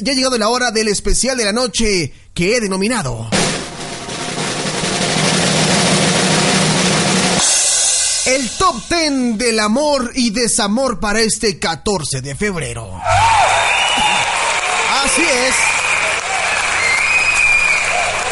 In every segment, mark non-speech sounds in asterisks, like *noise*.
Ya ha llegado la hora del especial de la noche que he denominado. El top 10 del amor y desamor para este 14 de febrero. Así es.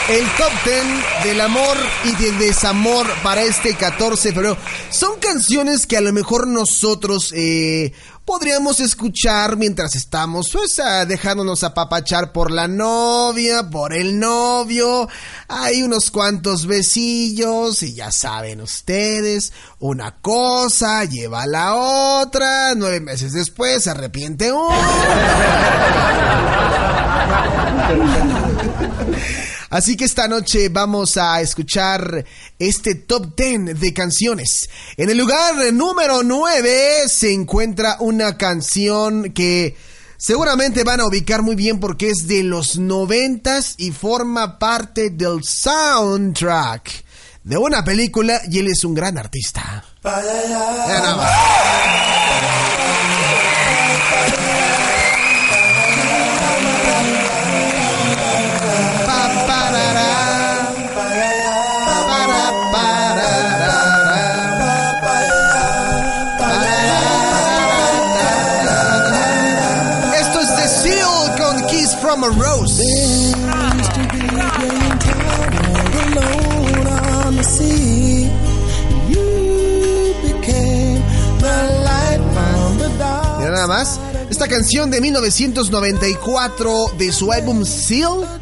El top 10 del amor y del desamor para este 14 de febrero. Son canciones que a lo mejor nosotros eh, podríamos escuchar mientras estamos pues, dejándonos apapachar por la novia, por el novio. Hay unos cuantos besillos y ya saben ustedes, una cosa lleva la otra, nueve meses después se arrepiente uno. *laughs* Así que esta noche vamos a escuchar este top 10 de canciones. En el lugar número 9 se encuentra una canción que seguramente van a ubicar muy bien porque es de los noventas y forma parte del soundtrack de una película y él es un gran artista. nada más. Esta canción de 1994 de su álbum Seal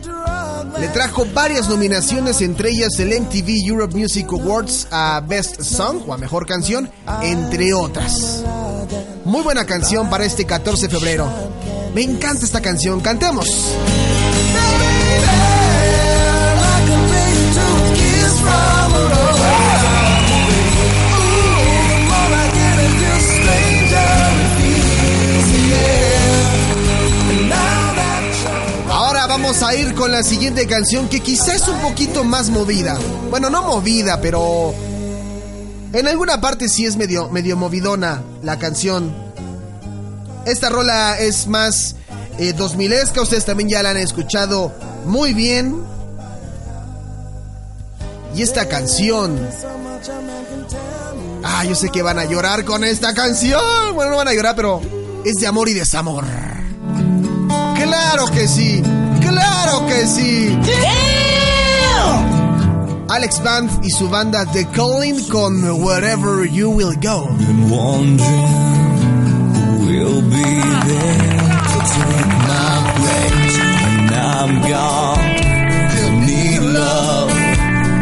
le trajo varias nominaciones, entre ellas el MTV Europe Music Awards a Best Song o a Mejor Canción, entre otras. Muy buena canción para este 14 de febrero. Me encanta esta canción, cantemos. Ahora vamos a ir con la siguiente canción que quizás es un poquito más movida. Bueno, no movida, pero en alguna parte sí es medio, medio movidona la canción. Esta rola es más eh, 2000esca, ustedes también ya la han escuchado muy bien. Y esta canción... Ah, yo sé que van a llorar con esta canción. Bueno, no van a llorar, pero es de amor y desamor. Claro que sí, claro que sí. Alex Band y su banda The Calling con Wherever You Will Go. Will be there to take my place when I'm gone. I need love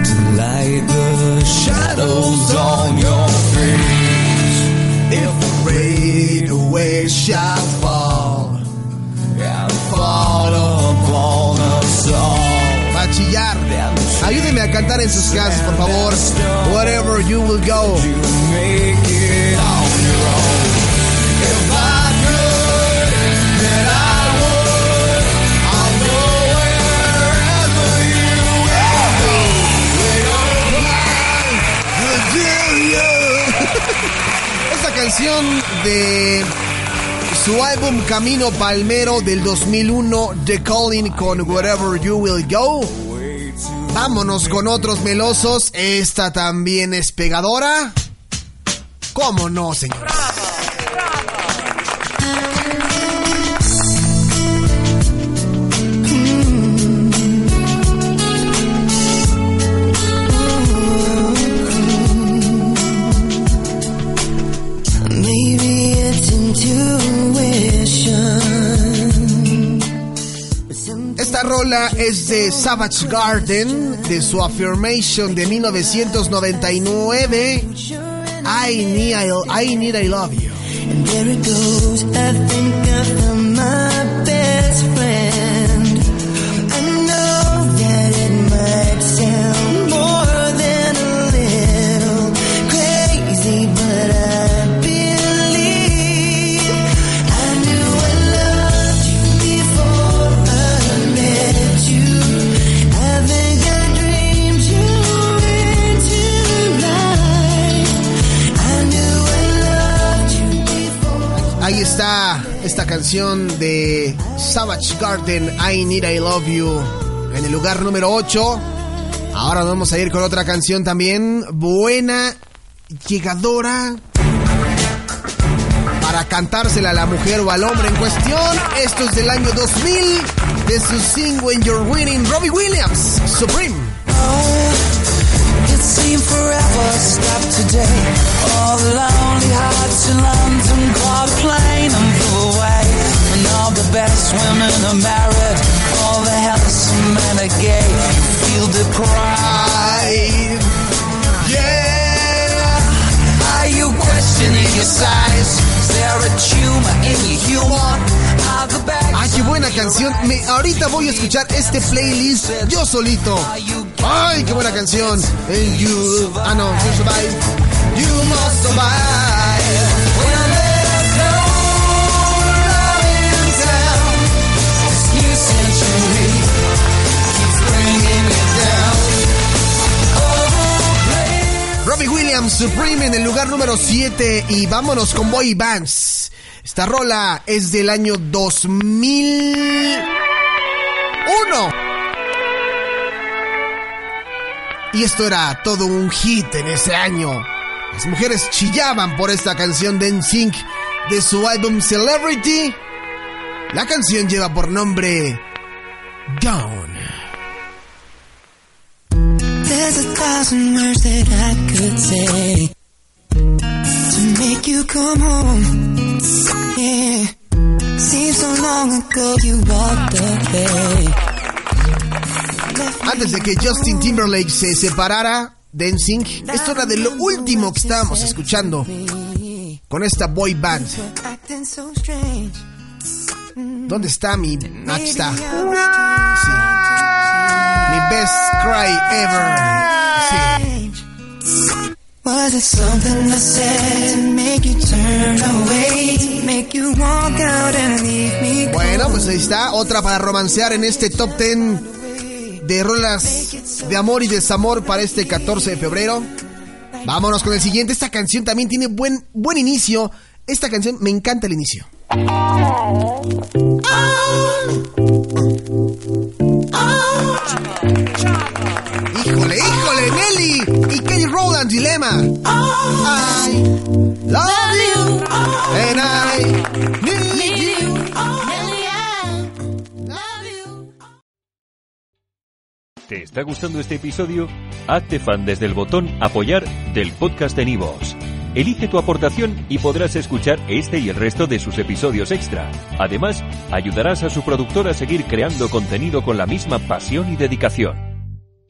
to light the shadows on your face. If the rain away shall fall and fall upon us all. A chillar. Ayúdeme a cantar en sus casas, por favor. Wherever you will go. De su álbum Camino Palmero del 2001, The Calling con Wherever You Will Go. Vámonos con otros melosos. Esta también es pegadora. ¿Cómo no, señores? Esta es de Savage Garden, de su Affirmation de 1999. I need I, I need I love you. Esta canción de Savage Garden, I Need I Love You, en el lugar número 8. Ahora vamos a ir con otra canción también, buena, llegadora, para cantársela a la mujer o al hombre en cuestión. Esto es del año 2000, de su single When You're Winning, Robbie Williams, Supreme. Feel deprived. Yeah. Are you questioning your size? Is there a tumor in your humor? Are the bags Ay, qué buena canción. Me, ahorita voy a escuchar este playlist yo solito. Ay, qué buena canción. And you, ah no, you survive. You must survive. Supreme en el lugar número 7 y vámonos con Boy Bands. Esta rola es del año 2001. Y esto era todo un hit en ese año. Las mujeres chillaban por esta canción de NSYNC de su álbum Celebrity. La canción lleva por nombre Down. A thousand words that I could say to make you come home. Yeah, seems so long ago you walked away. Antes de que Justin Timberlake se separara de NSYNC, esto era de lo último que estábamos escuchando con esta boy band. ¿Dónde está mi... Aquí está. Sí. Best cry ever. Sí. Was it something I said to make you turn away? To make you walk out and leave me Bueno, pues ahí está. Otra para romancear en este top 10 de rolas de amor y desamor para este 14 de febrero. Vámonos con el siguiente. Esta canción también tiene buen, buen inicio. Esta canción me encanta el inicio. Híjole, híjole, Nelly y Kelly Rowland Dilema. I love you and I need you. ¿Te está gustando este episodio? Hazte fan desde el botón Apoyar del podcast de Nivos. Elige tu aportación y podrás escuchar este y el resto de sus episodios extra. Además, ayudarás a su productor a seguir creando contenido con la misma pasión y dedicación.